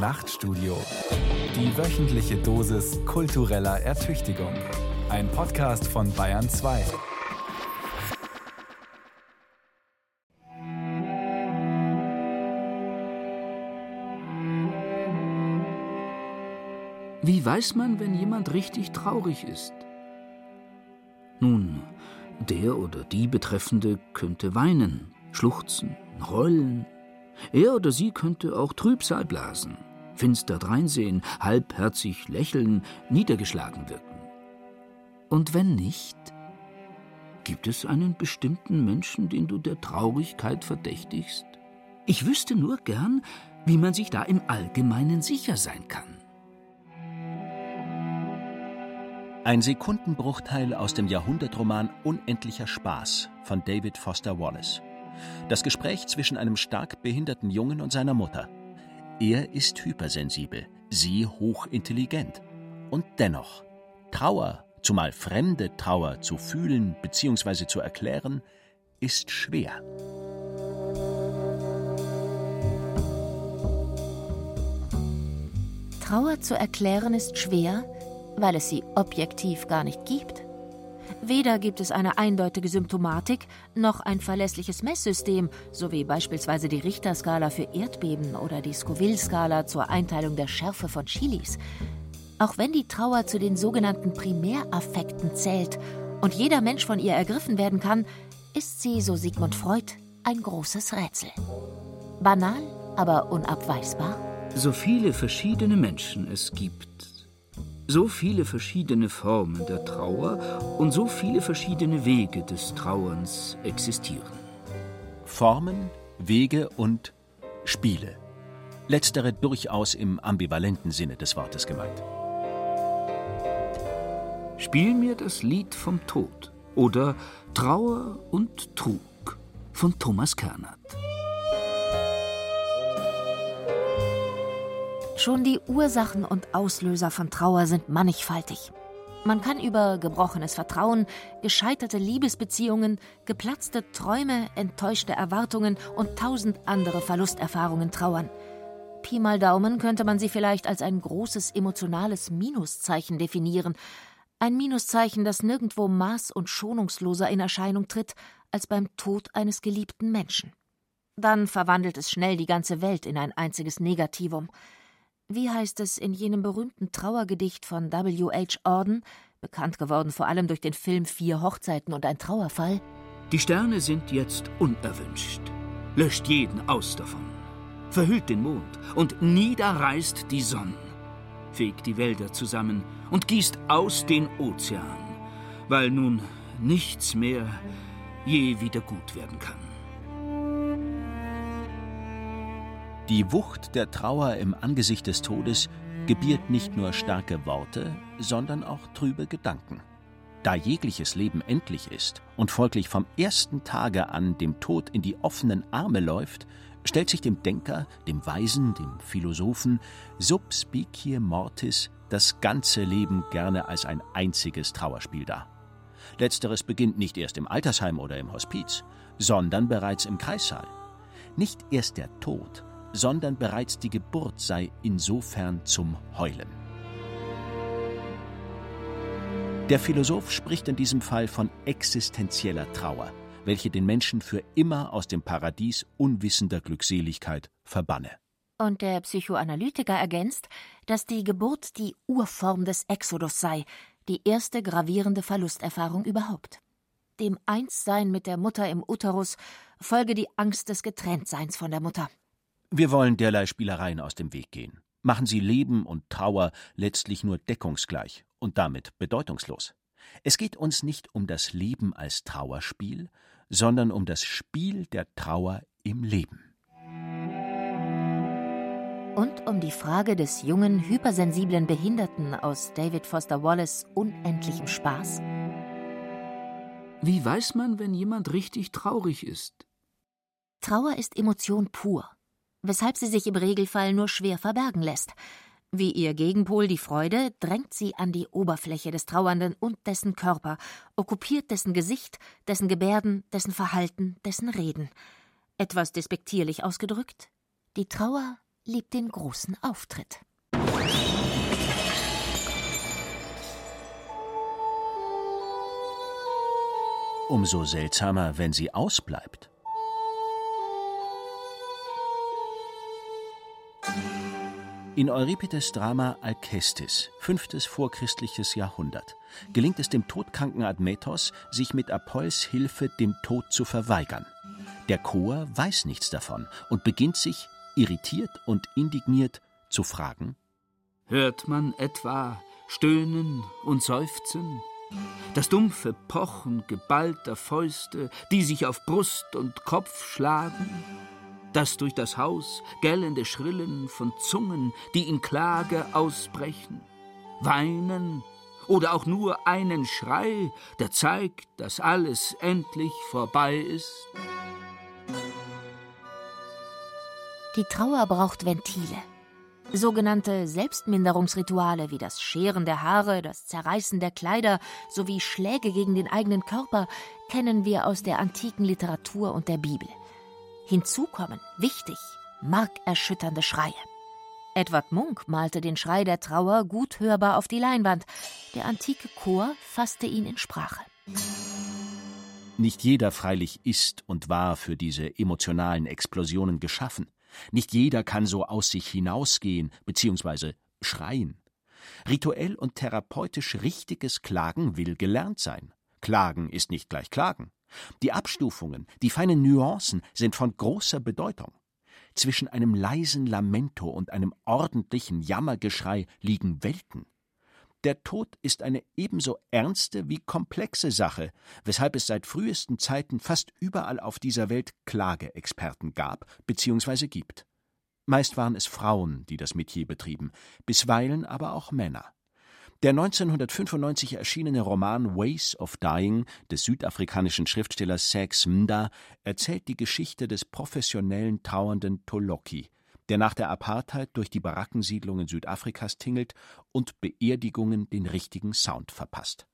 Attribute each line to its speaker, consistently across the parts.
Speaker 1: Nachtstudio. Die wöchentliche Dosis kultureller Ertüchtigung. Ein Podcast von Bayern 2.
Speaker 2: Wie weiß man, wenn jemand richtig traurig ist? Nun, der oder die Betreffende könnte weinen, schluchzen, heulen. Er oder sie könnte auch Trübsal blasen, finster dreinsehen, halbherzig lächeln, niedergeschlagen wirken. Und wenn nicht, gibt es einen bestimmten Menschen, den du der Traurigkeit verdächtigst? Ich wüsste nur gern, wie man sich da im Allgemeinen sicher sein kann.
Speaker 3: Ein Sekundenbruchteil aus dem Jahrhundertroman Unendlicher Spaß von David Foster Wallace. Das Gespräch zwischen einem stark behinderten Jungen und seiner Mutter. Er ist hypersensibel, sie hochintelligent. Und dennoch, Trauer, zumal fremde Trauer zu fühlen bzw. zu erklären, ist schwer.
Speaker 4: Trauer zu erklären ist schwer, weil es sie objektiv gar nicht gibt. Weder gibt es eine eindeutige Symptomatik noch ein verlässliches Messsystem, so wie beispielsweise die Richterskala für Erdbeben oder die Scoville-Skala zur Einteilung der Schärfe von Chilis. Auch wenn die Trauer zu den sogenannten Primäraffekten zählt und jeder Mensch von ihr ergriffen werden kann, ist sie, so Sigmund Freud, ein großes Rätsel. Banal, aber unabweisbar.
Speaker 2: So viele verschiedene Menschen es gibt, so viele verschiedene Formen der Trauer und so viele verschiedene Wege des Trauerns existieren.
Speaker 3: Formen, Wege und Spiele. Letztere durchaus im ambivalenten Sinne des Wortes gemeint.
Speaker 2: Spiel mir das Lied vom Tod oder Trauer und Trug von Thomas Kernert.
Speaker 4: Schon die Ursachen und Auslöser von Trauer sind mannigfaltig. Man kann über gebrochenes Vertrauen, gescheiterte Liebesbeziehungen, geplatzte Träume, enttäuschte Erwartungen und tausend andere Verlusterfahrungen trauern. Pi mal Daumen könnte man sie vielleicht als ein großes emotionales Minuszeichen definieren. Ein Minuszeichen, das nirgendwo maß- und schonungsloser in Erscheinung tritt als beim Tod eines geliebten Menschen. Dann verwandelt es schnell die ganze Welt in ein einziges Negativum. Wie heißt es in jenem berühmten Trauergedicht von W. H. Auden, bekannt geworden vor allem durch den Film Vier Hochzeiten und ein Trauerfall?
Speaker 2: Die Sterne sind jetzt unerwünscht. Löscht jeden aus davon. Verhüllt den Mond und niederreißt die Sonne. Fegt die Wälder zusammen und gießt aus den Ozean, weil nun nichts mehr je wieder gut werden kann.
Speaker 3: Die Wucht der Trauer im Angesicht des Todes gebiert nicht nur starke Worte, sondern auch trübe Gedanken. Da jegliches Leben endlich ist und folglich vom ersten Tage an dem Tod in die offenen Arme läuft, stellt sich dem Denker, dem Weisen, dem Philosophen sub specie mortis das ganze Leben gerne als ein einziges Trauerspiel dar. Letzteres beginnt nicht erst im Altersheim oder im Hospiz, sondern bereits im Kreissaal. Nicht erst der Tod, sondern bereits die Geburt sei insofern zum Heulen. Der Philosoph spricht in diesem Fall von existenzieller Trauer, welche den Menschen für immer aus dem Paradies unwissender Glückseligkeit verbanne.
Speaker 4: Und der Psychoanalytiker ergänzt, dass die Geburt die Urform des Exodus sei, die erste gravierende Verlusterfahrung überhaupt. Dem Einssein mit der Mutter im Uterus folge die Angst des Getrenntseins von der Mutter.
Speaker 3: Wir wollen derlei Spielereien aus dem Weg gehen. Machen sie Leben und Trauer letztlich nur deckungsgleich und damit bedeutungslos. Es geht uns nicht um das Leben als Trauerspiel, sondern um das Spiel der Trauer im Leben.
Speaker 4: Und um die Frage des jungen, hypersensiblen Behinderten aus David Foster Wallace unendlichem Spaß?
Speaker 2: Wie weiß man, wenn jemand richtig traurig ist?
Speaker 4: Trauer ist Emotion pur weshalb sie sich im Regelfall nur schwer verbergen lässt. Wie ihr Gegenpol die Freude drängt sie an die Oberfläche des Trauernden und dessen Körper, okkupiert dessen Gesicht, dessen Gebärden, dessen Verhalten, dessen Reden. Etwas despektierlich ausgedrückt, die Trauer liebt den großen Auftritt.
Speaker 3: Umso seltsamer, wenn sie ausbleibt. In Euripides Drama Alkestis, fünftes vorchristliches Jahrhundert, gelingt es dem todkranken Admetos, sich mit Apolls Hilfe dem Tod zu verweigern. Der Chor weiß nichts davon und beginnt sich, irritiert und indigniert, zu fragen:
Speaker 2: Hört man etwa Stöhnen und Seufzen? Das dumpfe Pochen geballter Fäuste, die sich auf Brust und Kopf schlagen? Das durch das Haus gellende Schrillen von Zungen, die in Klage ausbrechen? Weinen oder auch nur einen Schrei, der zeigt, dass alles endlich vorbei ist?
Speaker 4: Die Trauer braucht Ventile. Sogenannte Selbstminderungsrituale wie das Scheren der Haare, das Zerreißen der Kleider sowie Schläge gegen den eigenen Körper kennen wir aus der antiken Literatur und der Bibel. Hinzu kommen, wichtig, markerschütternde Schreie. Edward Munk malte den Schrei der Trauer gut hörbar auf die Leinwand. Der antike Chor fasste ihn in Sprache.
Speaker 3: Nicht jeder freilich ist und war für diese emotionalen Explosionen geschaffen. Nicht jeder kann so aus sich hinausgehen bzw. schreien. Rituell und therapeutisch richtiges Klagen will gelernt sein. Klagen ist nicht gleich Klagen. Die Abstufungen, die feinen Nuancen sind von großer Bedeutung. Zwischen einem leisen Lamento und einem ordentlichen Jammergeschrei liegen Welten. Der Tod ist eine ebenso ernste wie komplexe Sache, weshalb es seit frühesten Zeiten fast überall auf dieser Welt Klageexperten gab bzw. gibt. Meist waren es Frauen, die das Metier betrieben, bisweilen aber auch Männer. Der 1995 erschienene Roman Ways of Dying des südafrikanischen Schriftstellers Sax Mda erzählt die Geschichte des professionellen trauernden Toloki, der nach der Apartheid durch die Barackensiedlungen Südafrikas tingelt und Beerdigungen den richtigen Sound verpasst.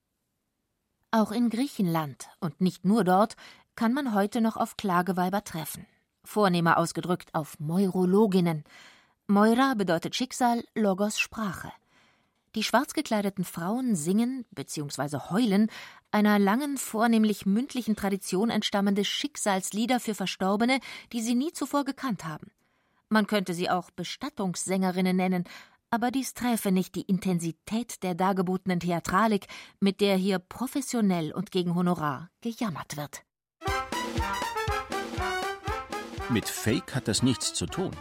Speaker 4: Auch in Griechenland und nicht nur dort kann man heute noch auf Klageweiber treffen. Vornehmer ausgedrückt auf Meurologinnen. Moira bedeutet Schicksal, Logos Sprache. Die schwarz gekleideten Frauen singen bzw. heulen einer langen, vornehmlich mündlichen Tradition entstammende Schicksalslieder für Verstorbene, die sie nie zuvor gekannt haben. Man könnte sie auch Bestattungssängerinnen nennen, aber dies träfe nicht die Intensität der dargebotenen Theatralik, mit der hier professionell und gegen Honorar gejammert wird.
Speaker 3: Mit Fake hat das nichts zu tun.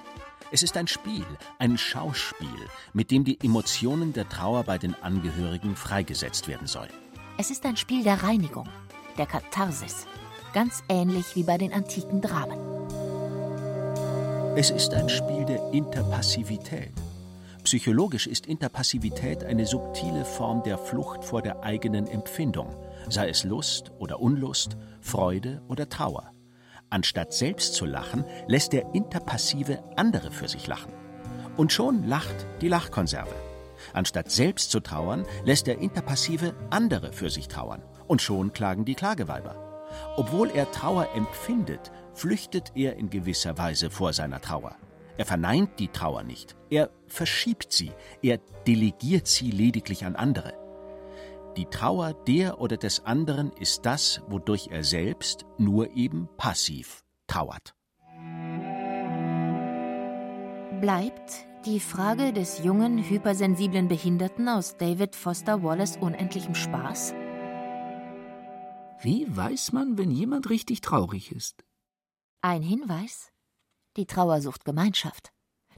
Speaker 3: Es ist ein Spiel, ein Schauspiel, mit dem die Emotionen der Trauer bei den Angehörigen freigesetzt werden soll.
Speaker 4: Es ist ein Spiel der Reinigung, der Katharsis, ganz ähnlich wie bei den antiken Dramen.
Speaker 3: Es ist ein Spiel der Interpassivität. Psychologisch ist Interpassivität eine subtile Form der Flucht vor der eigenen Empfindung, sei es Lust oder Unlust, Freude oder Trauer. Anstatt selbst zu lachen, lässt der Interpassive andere für sich lachen. Und schon lacht die Lachkonserve. Anstatt selbst zu trauern, lässt der Interpassive andere für sich trauern. Und schon klagen die Klageweiber. Obwohl er Trauer empfindet, flüchtet er in gewisser Weise vor seiner Trauer. Er verneint die Trauer nicht, er verschiebt sie, er delegiert sie lediglich an andere. Die Trauer der oder des anderen ist das, wodurch er selbst nur eben passiv trauert.
Speaker 4: Bleibt die Frage des jungen, hypersensiblen Behinderten aus David Foster Wallace unendlichem Spaß?
Speaker 2: Wie weiß man, wenn jemand richtig traurig ist?
Speaker 4: Ein Hinweis? Die Trauer sucht Gemeinschaft.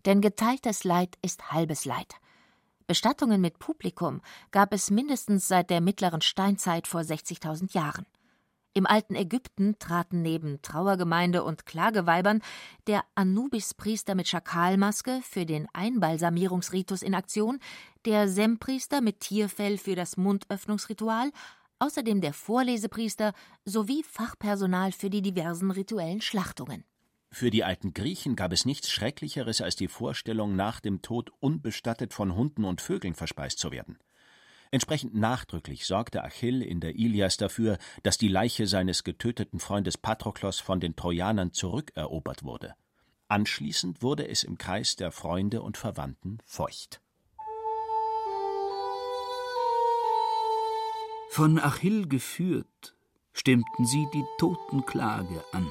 Speaker 4: Denn geteiltes Leid ist halbes Leid. Bestattungen mit Publikum gab es mindestens seit der mittleren Steinzeit vor 60.000 Jahren. Im alten Ägypten traten neben Trauergemeinde und Klageweibern der Anubis-Priester mit Schakalmaske für den Einbalsamierungsritus in Aktion, der Sempriester mit Tierfell für das Mundöffnungsritual außerdem der Vorlesepriester sowie Fachpersonal für die diversen rituellen Schlachtungen.
Speaker 3: Für die alten Griechen gab es nichts Schrecklicheres als die Vorstellung, nach dem Tod unbestattet von Hunden und Vögeln verspeist zu werden. Entsprechend nachdrücklich sorgte Achill in der Ilias dafür, dass die Leiche seines getöteten Freundes Patroklos von den Trojanern zurückerobert wurde. Anschließend wurde es im Kreis der Freunde und Verwandten feucht.
Speaker 2: Von Achill geführt, stimmten sie die Totenklage an.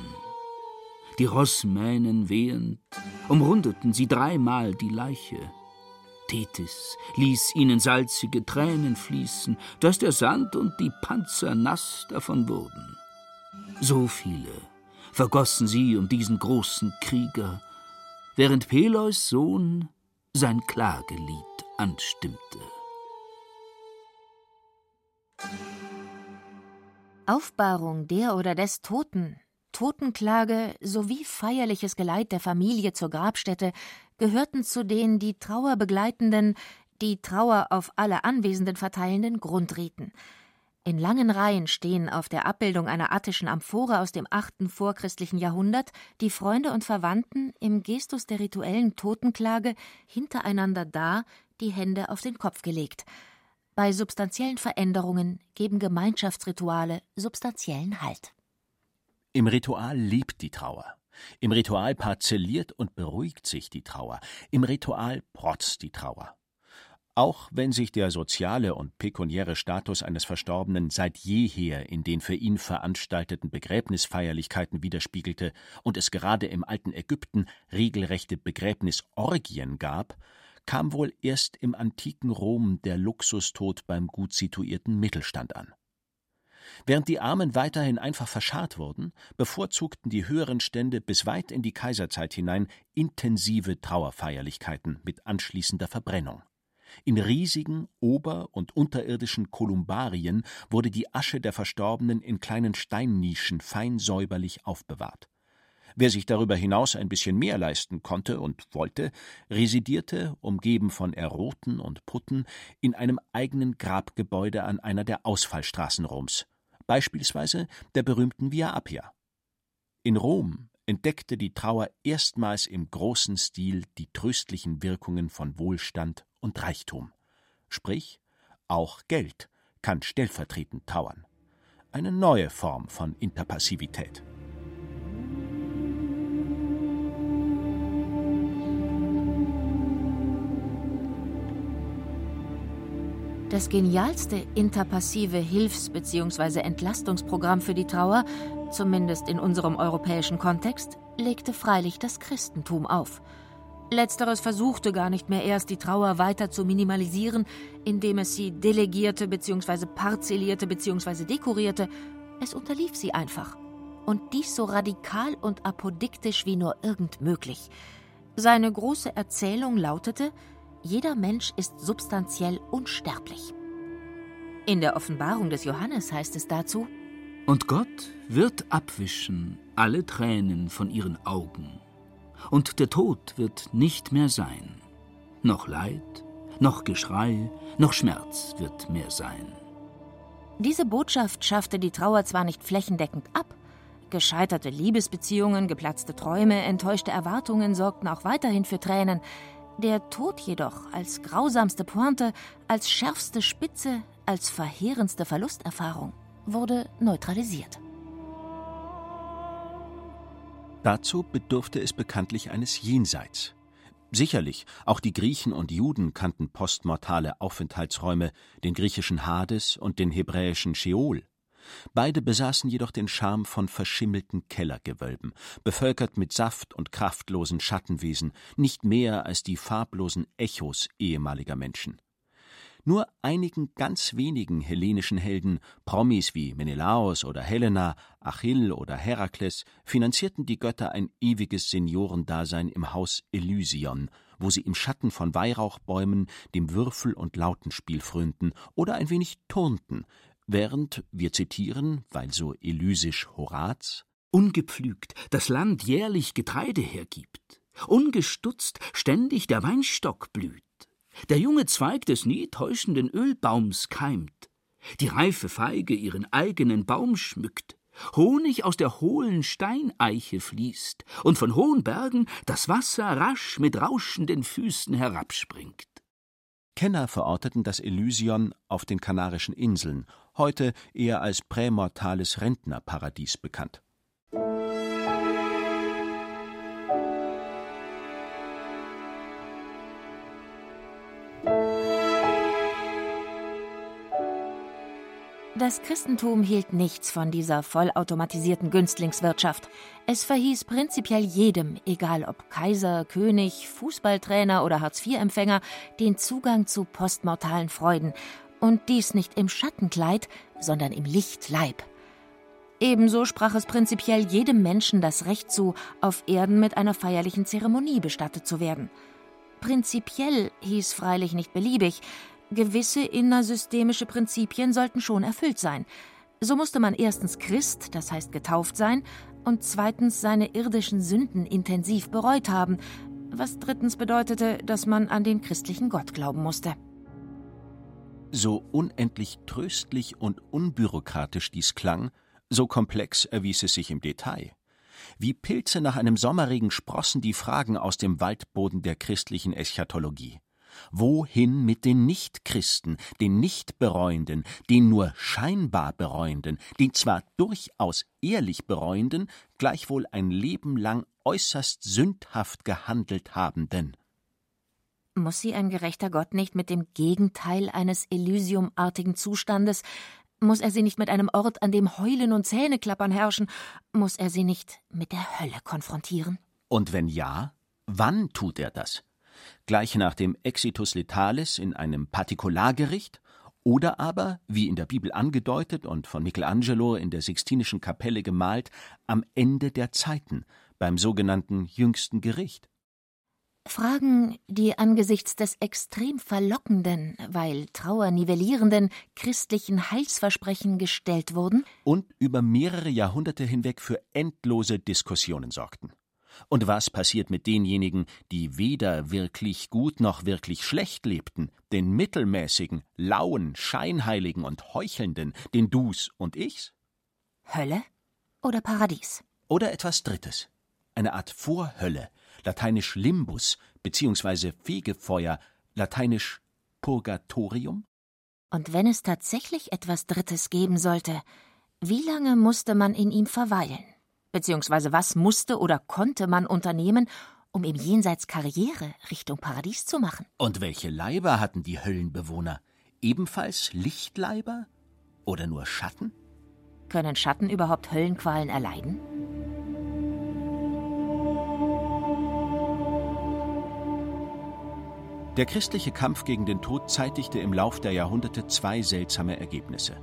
Speaker 2: Die Rossmähnen wehend, umrundeten sie dreimal die Leiche. Tethys ließ ihnen salzige Tränen fließen, dass der Sand und die Panzer nass davon wurden. So viele vergossen sie um diesen großen Krieger, während Peleus Sohn sein Klagelied anstimmte.
Speaker 4: Aufbahrung der oder des Toten, Totenklage sowie feierliches Geleit der Familie zur Grabstätte gehörten zu den die Trauer begleitenden, die Trauer auf alle Anwesenden verteilenden Grundriten. In langen Reihen stehen auf der Abbildung einer attischen Amphore aus dem achten vorchristlichen Jahrhundert die Freunde und Verwandten im Gestus der rituellen Totenklage hintereinander da, die Hände auf den Kopf gelegt. Bei substanziellen Veränderungen geben Gemeinschaftsrituale substanziellen Halt.
Speaker 3: Im Ritual lebt die Trauer. Im Ritual parzelliert und beruhigt sich die Trauer. Im Ritual protzt die Trauer. Auch wenn sich der soziale und pekuniäre Status eines Verstorbenen seit jeher in den für ihn veranstalteten Begräbnisfeierlichkeiten widerspiegelte und es gerade im alten Ägypten regelrechte Begräbnisorgien gab, kam wohl erst im antiken Rom der Luxustod beim gut situierten Mittelstand an. Während die Armen weiterhin einfach verscharrt wurden, bevorzugten die höheren Stände bis weit in die Kaiserzeit hinein intensive Trauerfeierlichkeiten mit anschließender Verbrennung. In riesigen ober- und unterirdischen Kolumbarien wurde die Asche der Verstorbenen in kleinen Steinnischen fein säuberlich aufbewahrt. Wer sich darüber hinaus ein bisschen mehr leisten konnte und wollte, residierte, umgeben von Eroten und Putten, in einem eigenen Grabgebäude an einer der Ausfallstraßen Roms, beispielsweise der berühmten Via Appia. In Rom entdeckte die Trauer erstmals im großen Stil die tröstlichen Wirkungen von Wohlstand und Reichtum. Sprich, auch Geld kann stellvertretend trauern. Eine neue Form von Interpassivität.
Speaker 4: Das genialste interpassive Hilfs- bzw. Entlastungsprogramm für die Trauer, zumindest in unserem europäischen Kontext, legte freilich das Christentum auf. Letzteres versuchte gar nicht mehr erst, die Trauer weiter zu minimalisieren, indem es sie delegierte bzw. parzellierte bzw. dekorierte. Es unterlief sie einfach. Und dies so radikal und apodiktisch wie nur irgend möglich. Seine große Erzählung lautete, jeder Mensch ist substanziell unsterblich. In der Offenbarung des Johannes heißt es dazu:
Speaker 2: Und Gott wird abwischen alle Tränen von ihren Augen, und der Tod wird nicht mehr sein. Noch Leid, noch Geschrei, noch Schmerz wird mehr sein.
Speaker 4: Diese Botschaft schaffte die Trauer zwar nicht flächendeckend ab, gescheiterte Liebesbeziehungen, geplatzte Träume, enttäuschte Erwartungen sorgten auch weiterhin für Tränen, der Tod jedoch als grausamste Pointe, als schärfste Spitze, als verheerendste Verlusterfahrung wurde neutralisiert.
Speaker 3: Dazu bedurfte es bekanntlich eines Jenseits. Sicherlich, auch die Griechen und Juden kannten postmortale Aufenthaltsräume, den griechischen Hades und den hebräischen Sheol. Beide besaßen jedoch den Charme von verschimmelten Kellergewölben, bevölkert mit saft- und kraftlosen Schattenwesen, nicht mehr als die farblosen Echos ehemaliger Menschen. Nur einigen ganz wenigen hellenischen Helden, Promis wie Menelaos oder Helena, Achill oder Herakles, finanzierten die Götter ein ewiges Seniorendasein im Haus Elysion, wo sie im Schatten von Weihrauchbäumen dem Würfel- und Lautenspiel frönten oder ein wenig turnten, während, wir zitieren, weil so elysisch Horaz,
Speaker 2: ungepflügt das Land jährlich Getreide hergibt, ungestutzt ständig der Weinstock blüht, der junge Zweig des nie täuschenden Ölbaums keimt, die reife Feige ihren eigenen Baum schmückt, Honig aus der hohlen Steineiche fließt und von hohen Bergen das Wasser rasch mit rauschenden Füßen herabspringt.
Speaker 3: Kenner verorteten das Elysion auf den Kanarischen Inseln, heute eher als prämortales Rentnerparadies bekannt.
Speaker 4: Das Christentum hielt nichts von dieser vollautomatisierten Günstlingswirtschaft. Es verhieß prinzipiell jedem, egal ob Kaiser, König, Fußballtrainer oder Hartz-IV-Empfänger, den Zugang zu postmortalen Freuden und dies nicht im Schattenkleid, sondern im Lichtleib. Ebenso sprach es prinzipiell jedem Menschen das Recht zu, auf Erden mit einer feierlichen Zeremonie bestattet zu werden. Prinzipiell hieß freilich nicht beliebig, Gewisse innersystemische Prinzipien sollten schon erfüllt sein. So musste man erstens Christ, das heißt getauft sein, und zweitens seine irdischen Sünden intensiv bereut haben, was drittens bedeutete, dass man an den christlichen Gott glauben musste.
Speaker 3: So unendlich tröstlich und unbürokratisch dies klang, so komplex erwies es sich im Detail. Wie Pilze nach einem Sommerregen sprossen die Fragen aus dem Waldboden der christlichen Eschatologie. Wohin mit den Nichtchristen, den Nichtbereuenden, den nur scheinbar Bereuenden, den zwar durchaus ehrlich Bereuenden, gleichwohl ein Leben lang äußerst sündhaft gehandelt Habenden?
Speaker 4: Muss sie ein gerechter Gott nicht mit dem Gegenteil eines Elysiumartigen Zustandes, muss er sie nicht mit einem Ort, an dem Heulen und Zähneklappern herrschen, muss er sie nicht mit der Hölle konfrontieren?
Speaker 3: Und wenn ja, wann tut er das? gleich nach dem Exitus Letalis in einem Partikulargericht oder aber, wie in der Bibel angedeutet und von Michelangelo in der Sixtinischen Kapelle gemalt, am Ende der Zeiten, beim sogenannten jüngsten Gericht.
Speaker 4: Fragen, die angesichts des extrem verlockenden, weil trauernivellierenden christlichen Heilsversprechen gestellt wurden
Speaker 3: und über mehrere Jahrhunderte hinweg für endlose Diskussionen sorgten. Und was passiert mit denjenigen, die weder wirklich gut noch wirklich schlecht lebten, den mittelmäßigen, lauen, scheinheiligen und heuchelnden, den Du's und Ichs?
Speaker 4: Hölle oder Paradies?
Speaker 3: Oder etwas Drittes. Eine Art Vorhölle, lateinisch Limbus, beziehungsweise Fegefeuer, lateinisch Purgatorium?
Speaker 4: Und wenn es tatsächlich etwas Drittes geben sollte, wie lange musste man in ihm verweilen? Beziehungsweise was musste oder konnte man unternehmen, um im Jenseits Karriere Richtung Paradies zu machen?
Speaker 3: Und welche Leiber hatten die Höllenbewohner? Ebenfalls Lichtleiber? Oder nur Schatten?
Speaker 4: Können Schatten überhaupt Höllenqualen erleiden?
Speaker 3: Der christliche Kampf gegen den Tod zeitigte im Lauf der Jahrhunderte zwei seltsame Ergebnisse.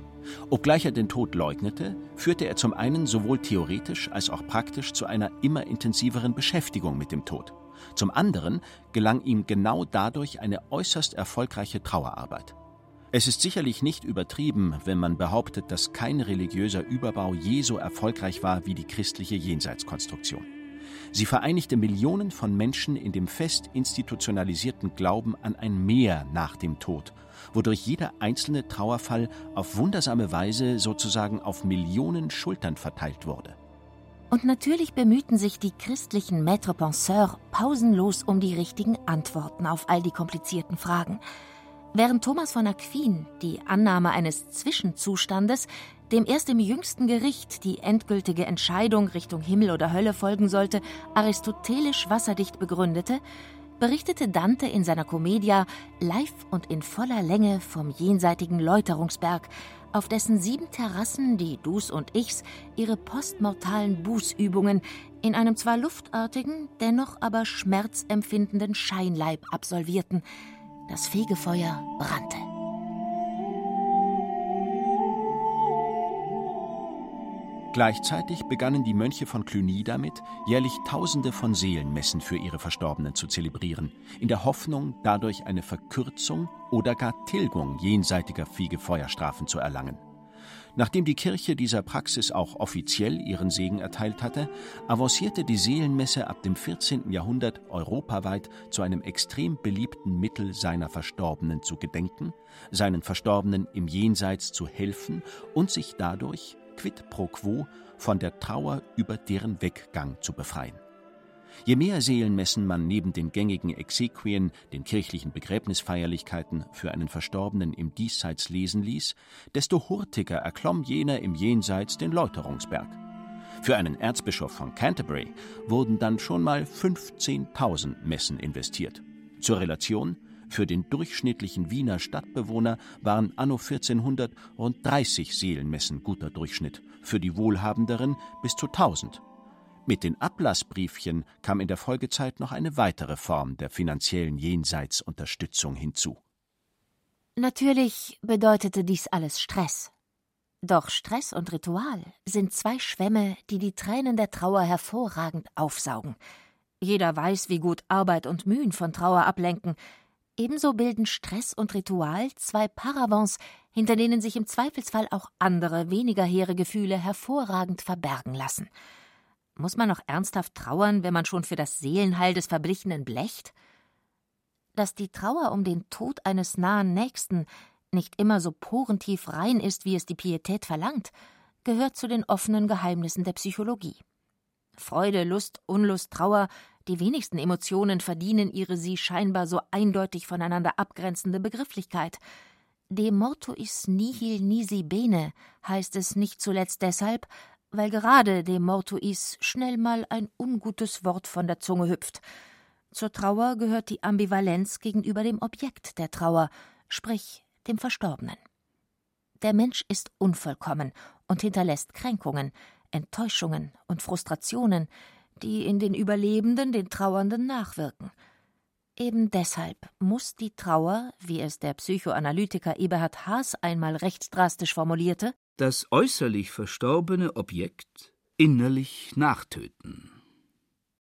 Speaker 3: Obgleich er den Tod leugnete, führte er zum einen sowohl theoretisch als auch praktisch zu einer immer intensiveren Beschäftigung mit dem Tod. Zum anderen gelang ihm genau dadurch eine äußerst erfolgreiche Trauerarbeit. Es ist sicherlich nicht übertrieben, wenn man behauptet, dass kein religiöser Überbau je so erfolgreich war wie die christliche Jenseitskonstruktion. Sie vereinigte Millionen von Menschen in dem fest institutionalisierten Glauben an ein Mehr nach dem Tod wodurch jeder einzelne Trauerfall auf wundersame Weise sozusagen auf Millionen Schultern verteilt wurde.
Speaker 4: Und natürlich bemühten sich die christlichen Maître Penseurs pausenlos um die richtigen Antworten auf all die komplizierten Fragen. Während Thomas von Aquin die Annahme eines Zwischenzustandes, dem erst im jüngsten Gericht die endgültige Entscheidung Richtung Himmel oder Hölle folgen sollte, aristotelisch wasserdicht begründete, berichtete Dante in seiner Commedia live und in voller Länge vom jenseitigen Läuterungsberg, auf dessen sieben Terrassen die Dus und Ichs ihre postmortalen Bußübungen in einem zwar luftartigen, dennoch aber schmerzempfindenden Scheinleib absolvierten. Das Fegefeuer brannte.
Speaker 3: Gleichzeitig begannen die Mönche von Cluny damit, jährlich Tausende von Seelenmessen für ihre Verstorbenen zu zelebrieren, in der Hoffnung, dadurch eine Verkürzung oder gar Tilgung jenseitiger Fegefeuerstrafen zu erlangen. Nachdem die Kirche dieser Praxis auch offiziell ihren Segen erteilt hatte, avancierte die Seelenmesse ab dem 14. Jahrhundert europaweit zu einem extrem beliebten Mittel, seiner Verstorbenen zu gedenken, seinen Verstorbenen im Jenseits zu helfen und sich dadurch quid pro quo von der Trauer über deren Weggang zu befreien. Je mehr Seelenmessen man neben den gängigen Exequien, den kirchlichen Begräbnisfeierlichkeiten für einen Verstorbenen im Diesseits lesen ließ, desto hurtiger erklomm jener im Jenseits den Läuterungsberg. Für einen Erzbischof von Canterbury wurden dann schon mal 15.000 Messen investiert. Zur Relation, Für den durchschnittlichen Wiener Stadtbewohner waren anno 1400 rund 30 Seelenmessen guter Durchschnitt, für die Wohlhabenderen bis zu 1000. Mit den Ablassbriefchen kam in der Folgezeit noch eine weitere Form der finanziellen Jenseitsunterstützung hinzu.
Speaker 4: Natürlich bedeutete dies alles Stress. Doch Stress und Ritual sind zwei Schwämme, die die Tränen der Trauer hervorragend aufsaugen. Jeder weiß, wie gut Arbeit und Mühen von Trauer ablenken. Ebenso bilden Stress und Ritual zwei Paravents, hinter denen sich im Zweifelsfall auch andere, weniger hehre Gefühle hervorragend verbergen lassen. Muss man noch ernsthaft trauern, wenn man schon für das Seelenheil des Verblichenen blecht? Dass die Trauer um den Tod eines nahen Nächsten nicht immer so porentief rein ist, wie es die Pietät verlangt, gehört zu den offenen Geheimnissen der Psychologie. Freude, Lust, Unlust, Trauer, die wenigsten Emotionen verdienen ihre sie scheinbar so eindeutig voneinander abgrenzende Begrifflichkeit. De mortuis nihil nisi bene heißt es nicht zuletzt deshalb, weil gerade dem Mortuis schnell mal ein ungutes Wort von der Zunge hüpft. Zur Trauer gehört die Ambivalenz gegenüber dem Objekt der Trauer, sprich dem Verstorbenen. Der Mensch ist unvollkommen und hinterlässt Kränkungen, Enttäuschungen und Frustrationen, die in den Überlebenden den Trauernden nachwirken. Eben deshalb muss die Trauer, wie es der Psychoanalytiker Eberhard Haas einmal recht drastisch formulierte,
Speaker 2: das äußerlich verstorbene Objekt innerlich nachtöten.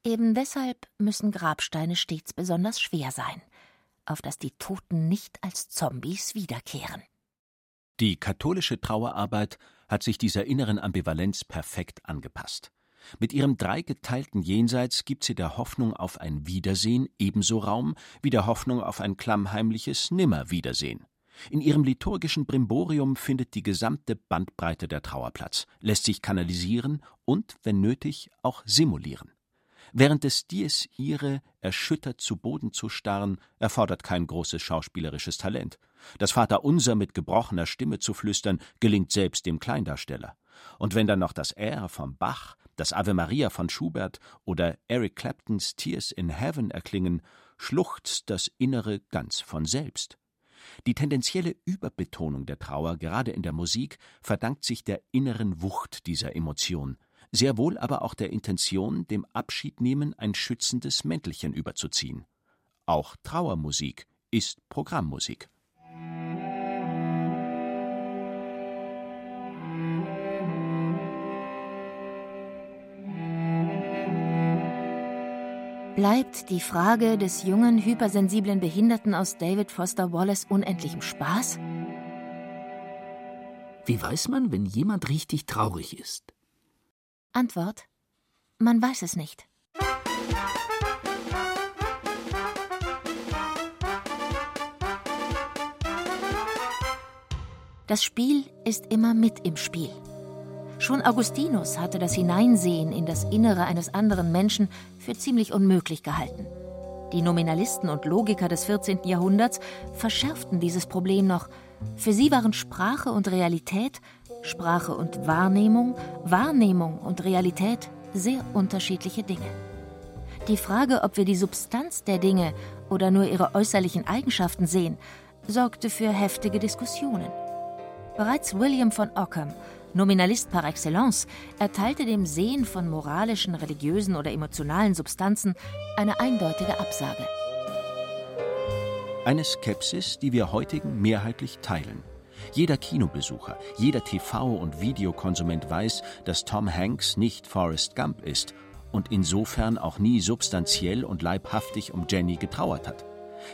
Speaker 4: Eben deshalb müssen Grabsteine stets besonders schwer sein, auf dass die Toten nicht als Zombies wiederkehren.
Speaker 3: Die katholische Trauerarbeit hat sich dieser inneren Ambivalenz perfekt angepasst. Mit ihrem dreigeteilten Jenseits gibt sie der Hoffnung auf ein Wiedersehen ebenso Raum wie der Hoffnung auf ein klammheimliches Nimmerwiedersehen. In ihrem liturgischen Brimborium findet die gesamte Bandbreite der Trauer Platz, lässt sich kanalisieren und, wenn nötig, auch simulieren. Während des Dies Irae erschüttert zu Boden zu starren, erfordert kein großes schauspielerisches Talent. Das Vaterunser mit gebrochener Stimme zu flüstern, gelingt selbst dem Kleindarsteller. Und wenn dann noch das R vom Bach, das Ave Maria von Schubert oder Eric Claptons Tears in Heaven erklingen, schluchzt das Innere ganz von selbst. Die tendenzielle Überbetonung der Trauer, gerade in der Musik, verdankt sich der inneren Wucht dieser Emotion, sehr wohl aber auch der Intention, dem Abschiednehmen ein schützendes Mäntelchen überzuziehen. Auch Trauermusik ist Programmmusik.
Speaker 4: Bleibt die Frage des jungen, hypersensiblen Behinderten aus David Foster Wallace unendlichem Spaß?
Speaker 2: Wie weiß man, wenn jemand richtig traurig ist?
Speaker 4: Antwort: Man weiß es nicht. Das Spiel ist immer mit im Spiel. Schon Augustinus hatte das Hineinsehen in das Innere eines anderen Menschen für ziemlich unmöglich gehalten. Die Nominalisten und Logiker des 14. Jahrhunderts verschärften dieses Problem noch. Für sie waren Sprache und Realität, Sprache und Wahrnehmung, Wahrnehmung und Realität sehr unterschiedliche Dinge. Die Frage, ob wir die Substanz der Dinge oder nur ihre äußerlichen Eigenschaften sehen, sorgte für heftige Diskussionen. Bereits William von Ockham Nominalist par excellence, erteilte dem Sehen von moralischen, religiösen oder emotionalen Substanzen eine eindeutige Absage.
Speaker 3: Eine Skepsis, die wir heutigen mehrheitlich teilen. Jeder Kinobesucher, jeder TV- und Videokonsument weiß, dass Tom Hanks nicht Forrest Gump ist und insofern auch nie substanziell und leibhaftig um Jenny getrauert hat.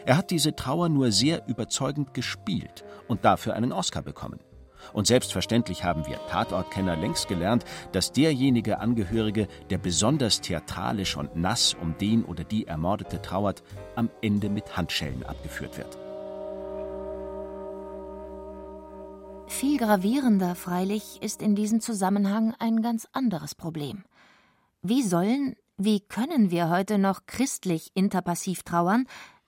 Speaker 3: Er hat diese Trauer nur sehr überzeugend gespielt und dafür einen Oscar bekommen. Und selbstverständlich haben wir Tatortkenner längst gelernt, dass derjenige Angehörige, der besonders theatralisch und nass um den oder die Ermordete trauert, am Ende mit Handschellen abgeführt wird.
Speaker 4: Viel gravierender freilich ist in diesem Zusammenhang ein ganz anderes Problem. Wie sollen, wie können wir heute noch christlich interpassiv trauern,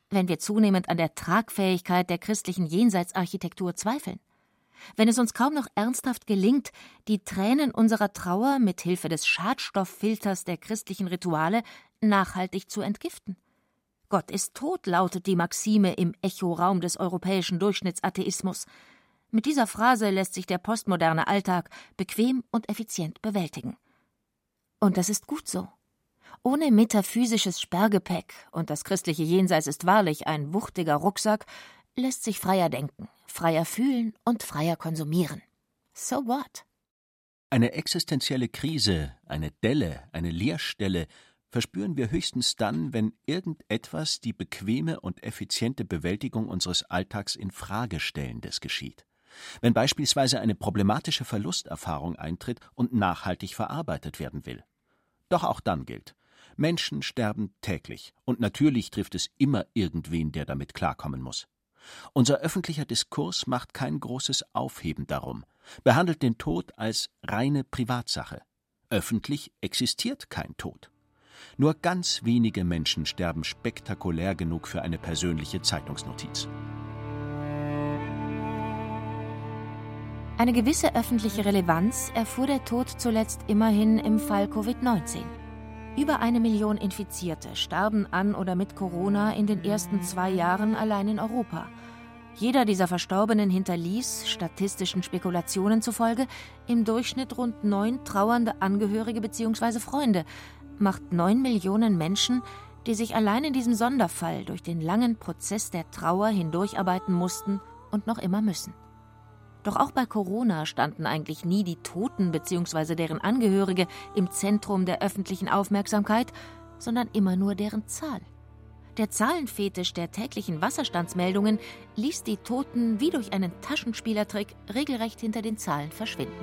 Speaker 4: wenn wir zunehmend an der Tragfähigkeit der christlichen Jenseitsarchitektur zweifeln? wenn es uns kaum noch ernsthaft gelingt, die Tränen unserer Trauer mit Hilfe des Schadstofffilters der christlichen Rituale nachhaltig zu entgiften? Gott ist tot, lautet die Maxime im Echoraum des europäischen Durchschnittsatheismus. Mit dieser Phrase lässt sich der postmoderne Alltag bequem und effizient bewältigen. Und das ist gut so. Ohne metaphysisches Sperrgepäck, und das christliche Jenseits ist wahrlich ein wuchtiger Rucksack, lässt sich freier denken, freier fühlen und freier konsumieren. So what?
Speaker 3: Eine existenzielle Krise, eine Delle, eine Leerstelle verspüren wir höchstens dann, wenn irgendetwas die bequeme und effiziente Bewältigung unseres Alltags in Frage stellendes geschieht. Wenn beispielsweise eine problematische Verlusterfahrung eintritt und nachhaltig verarbeitet werden will. Doch auch dann gilt, Menschen sterben täglich, und natürlich trifft es immer irgendwen, der damit klarkommen muss. Unser öffentlicher Diskurs macht kein großes Aufheben darum, behandelt den Tod als reine Privatsache. Öffentlich existiert kein Tod. Nur ganz wenige Menschen sterben spektakulär genug für eine persönliche Zeitungsnotiz.
Speaker 4: Eine gewisse öffentliche Relevanz erfuhr der Tod zuletzt immerhin im Fall Covid-19. Über eine Million Infizierte starben an oder mit Corona in den ersten zwei Jahren allein in Europa. Jeder dieser Verstorbenen hinterließ, statistischen Spekulationen zufolge, im Durchschnitt rund neun trauernde Angehörige bzw. Freunde, macht neun Millionen Menschen, die sich allein in diesem Sonderfall durch den langen Prozess der Trauer hindurcharbeiten mussten und noch immer müssen. Doch auch bei Corona standen eigentlich nie die Toten bzw. deren Angehörige im Zentrum der öffentlichen Aufmerksamkeit, sondern immer nur deren Zahl. Der Zahlenfetisch der täglichen Wasserstandsmeldungen ließ die Toten wie durch einen Taschenspielertrick regelrecht hinter den Zahlen verschwinden.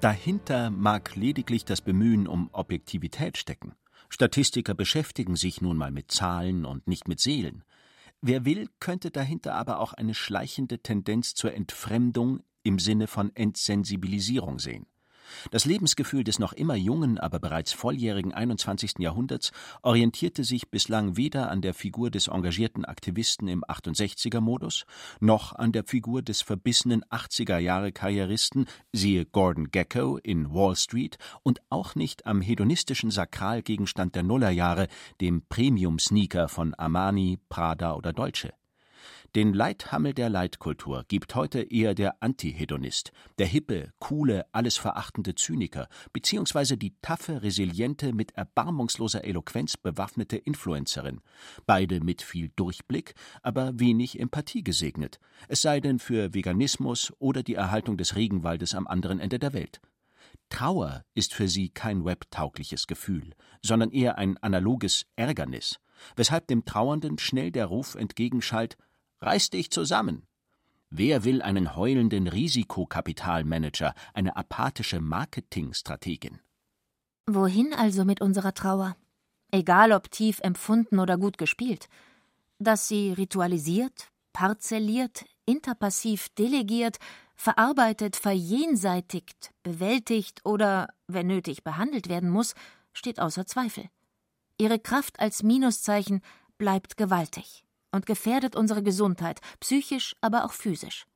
Speaker 3: Dahinter mag lediglich das Bemühen um Objektivität stecken. Statistiker beschäftigen sich nun mal mit Zahlen und nicht mit Seelen. Wer will, könnte dahinter aber auch eine schleichende Tendenz zur Entfremdung im Sinne von Entsensibilisierung sehen. Das Lebensgefühl des noch immer jungen, aber bereits volljährigen 21. Jahrhunderts orientierte sich bislang weder an der Figur des engagierten Aktivisten im 68er-Modus, noch an der Figur des verbissenen 80er-Jahre-Karrieristen, siehe Gordon Gecko in Wall Street, und auch nicht am hedonistischen Sakralgegenstand der Nullerjahre, dem Premium-Sneaker von Armani, Prada oder Dolce. Den Leithammel der Leitkultur gibt heute eher der Antihedonist, der hippe, coole, alles verachtende Zyniker, beziehungsweise die taffe, resiliente, mit erbarmungsloser Eloquenz bewaffnete Influencerin, beide mit viel Durchblick, aber wenig Empathie gesegnet, es sei denn für Veganismus oder die Erhaltung des Regenwaldes am anderen Ende der Welt. Trauer ist für sie kein webtaugliches Gefühl, sondern eher ein analoges Ärgernis, weshalb dem Trauernden schnell der Ruf entgegenschallt Reiß dich zusammen. Wer will einen heulenden Risikokapitalmanager, eine apathische Marketingstrategin?
Speaker 4: Wohin also mit unserer Trauer? Egal ob tief empfunden oder gut gespielt. Dass sie ritualisiert, parzelliert, interpassiv delegiert, verarbeitet, verjenseitigt, bewältigt oder, wenn nötig, behandelt werden muss, steht außer Zweifel. Ihre Kraft als Minuszeichen bleibt gewaltig und gefährdet unsere Gesundheit, psychisch, aber auch physisch.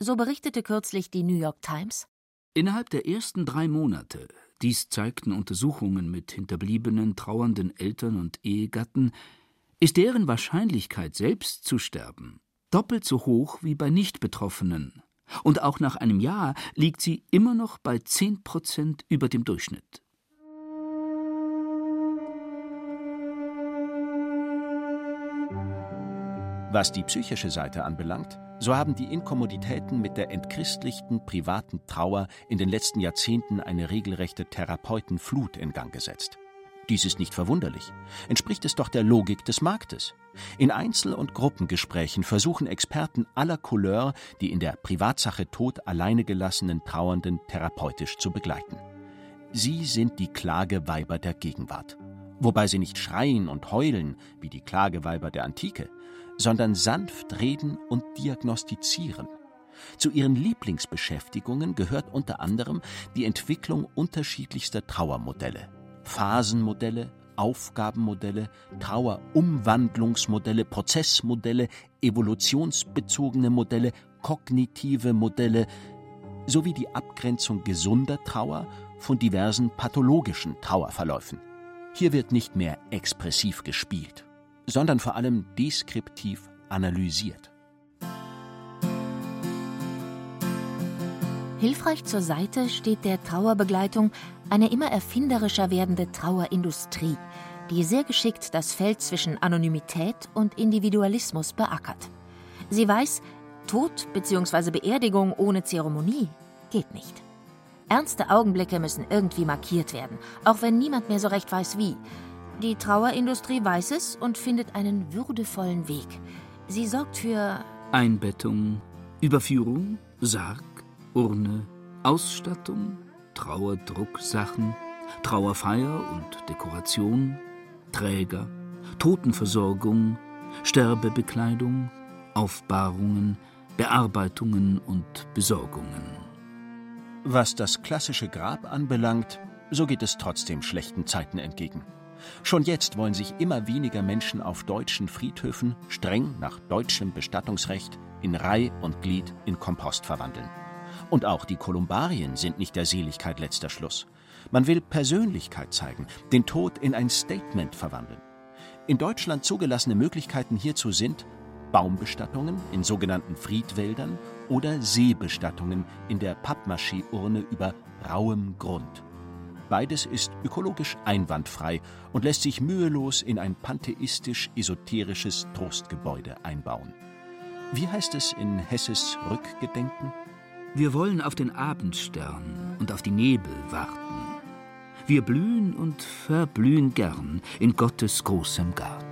Speaker 4: So berichtete kürzlich die New York Times.
Speaker 2: Innerhalb der ersten drei Monate, dies zeigten Untersuchungen mit hinterbliebenen, trauernden Eltern und Ehegatten, ist deren Wahrscheinlichkeit, selbst zu sterben, doppelt so hoch wie bei Nicht-Betroffenen. Und auch nach einem Jahr liegt sie immer noch bei 10 Prozent über dem Durchschnitt.
Speaker 3: Was die psychische Seite anbelangt, so haben die Inkommoditäten mit der entchristlichten privaten Trauer in den letzten Jahrzehnten eine regelrechte Therapeutenflut in Gang gesetzt. Dies ist nicht verwunderlich. Entspricht es doch der Logik des Marktes. In Einzel- und Gruppengesprächen versuchen Experten aller Couleur, die in der Privatsache tot alleine gelassenen Trauernden therapeutisch zu begleiten. Sie sind die Klageweiber der Gegenwart. Wobei sie nicht schreien und heulen wie die Klageweiber der Antike, sondern sanft reden und diagnostizieren. Zu ihren Lieblingsbeschäftigungen gehört unter anderem die Entwicklung unterschiedlichster Trauermodelle, Phasenmodelle, Aufgabenmodelle, Trauerumwandlungsmodelle, Prozessmodelle, evolutionsbezogene Modelle, kognitive Modelle sowie die Abgrenzung gesunder Trauer von diversen pathologischen Trauerverläufen. Hier wird nicht mehr expressiv gespielt. Sondern vor allem deskriptiv analysiert.
Speaker 4: Hilfreich zur Seite steht der Trauerbegleitung eine immer erfinderischer werdende Trauerindustrie, die sehr geschickt das Feld zwischen Anonymität und Individualismus beackert. Sie weiß, Tod bzw. Beerdigung ohne Zeremonie geht nicht. Ernste Augenblicke müssen irgendwie markiert werden, auch wenn niemand mehr so recht weiß wie. Die Trauerindustrie weiß es und findet einen würdevollen Weg. Sie sorgt für
Speaker 2: Einbettung, Überführung, Sarg, Urne, Ausstattung, Trauerdrucksachen, Trauerfeier und Dekoration, Träger, Totenversorgung, Sterbebekleidung, Aufbahrungen, Bearbeitungen und Besorgungen.
Speaker 3: Was das klassische Grab anbelangt, so geht es trotzdem schlechten Zeiten entgegen. Schon jetzt wollen sich immer weniger Menschen auf deutschen Friedhöfen streng nach deutschem Bestattungsrecht in Reih und Glied in Kompost verwandeln. Und auch die Kolumbarien sind nicht der Seligkeit letzter Schluss. Man will Persönlichkeit zeigen, den Tod in ein Statement verwandeln. In Deutschland zugelassene Möglichkeiten hierzu sind Baumbestattungen in sogenannten Friedwäldern oder Seebestattungen in der Pappmaché-Urne über rauem Grund. Beides ist ökologisch einwandfrei und lässt sich mühelos in ein pantheistisch-esoterisches Trostgebäude einbauen. Wie heißt es in Hesses Rückgedenken?
Speaker 2: Wir wollen auf den Abendstern und auf die Nebel warten. Wir blühen und verblühen gern in Gottes großem Garten.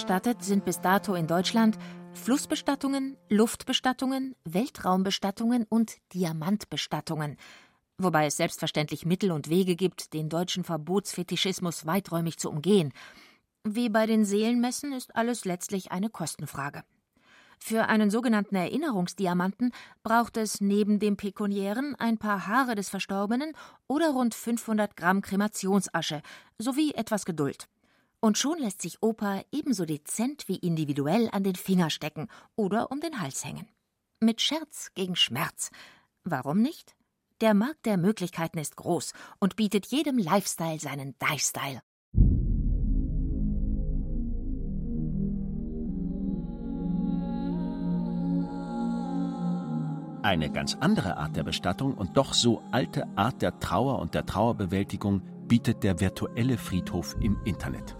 Speaker 4: Nicht gestattet sind bis dato in Deutschland Flussbestattungen, Luftbestattungen, Weltraumbestattungen und Diamantbestattungen, wobei es selbstverständlich Mittel und Wege gibt, den deutschen Verbotsfetischismus weiträumig zu umgehen. Wie bei den Seelenmessen ist alles letztlich eine Kostenfrage. Für einen sogenannten Erinnerungsdiamanten braucht es neben dem pekuniären ein paar Haare des Verstorbenen oder rund 500 Gramm Kremationsasche sowie etwas Geduld. Und schon lässt sich Opa ebenso dezent wie individuell an den Finger stecken oder um den Hals hängen. Mit Scherz gegen Schmerz. Warum nicht? Der Markt der Möglichkeiten ist groß und bietet jedem Lifestyle seinen Die-Style.
Speaker 3: Eine ganz andere Art der Bestattung und doch so alte Art der Trauer und der Trauerbewältigung bietet der virtuelle Friedhof im Internet.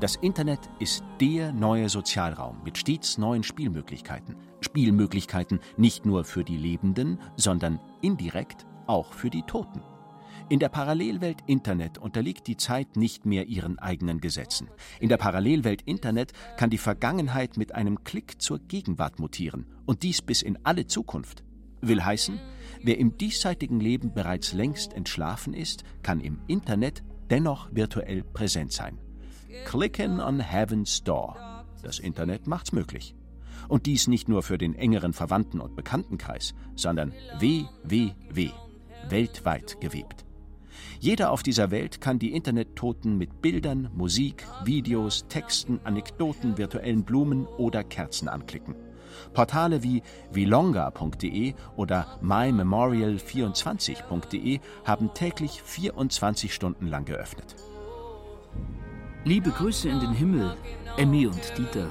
Speaker 3: Das Internet ist der neue Sozialraum mit stets neuen Spielmöglichkeiten. Spielmöglichkeiten nicht nur für die Lebenden, sondern indirekt auch für die Toten. In der Parallelwelt Internet unterliegt die Zeit nicht mehr ihren eigenen Gesetzen. In der Parallelwelt Internet kann die Vergangenheit mit einem Klick zur Gegenwart mutieren und dies bis in alle Zukunft. Will heißen, wer im diesseitigen Leben bereits längst entschlafen ist, kann im Internet dennoch virtuell präsent sein. Clicken on Heaven's Door. Das Internet macht's möglich. Und dies nicht nur für den engeren Verwandten- und Bekanntenkreis, sondern WWW, weltweit gewebt. Jeder auf dieser Welt kann die Internettoten mit Bildern, Musik, Videos, Texten, Anekdoten, virtuellen Blumen oder Kerzen anklicken. Portale wie vilonga.de oder mymemorial24.de haben täglich 24 Stunden lang geöffnet.
Speaker 2: Liebe Grüße in den Himmel, Emmy und Dieter.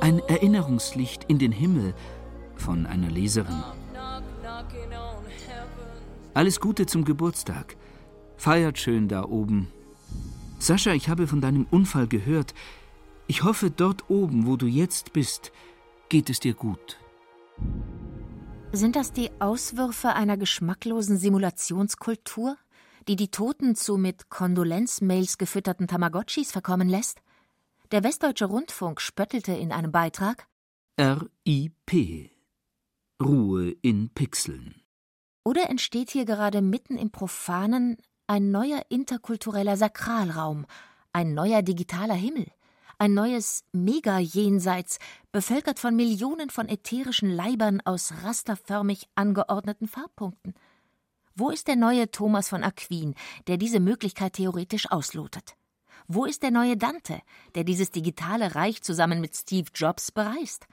Speaker 2: Ein Erinnerungslicht in den Himmel von einer Leserin. Alles Gute zum Geburtstag. Feiert schön da oben. Sascha, ich habe von deinem Unfall gehört. Ich hoffe, dort oben, wo du jetzt bist, geht es dir gut.
Speaker 4: Sind das die Auswürfe einer geschmacklosen Simulationskultur? Die die Toten zu mit Kondolenzmails gefütterten Tamagotchis verkommen lässt? Der Westdeutsche Rundfunk spöttelte in einem Beitrag
Speaker 2: RIP Ruhe in Pixeln.
Speaker 4: Oder entsteht hier gerade mitten im Profanen ein neuer interkultureller Sakralraum, ein neuer digitaler Himmel, ein neues Mega-Jenseits, bevölkert von Millionen von ätherischen Leibern aus rasterförmig angeordneten Farbpunkten? Wo ist der neue Thomas von Aquin, der diese Möglichkeit theoretisch auslotet? Wo ist der neue Dante, der dieses digitale Reich zusammen mit Steve Jobs bereist?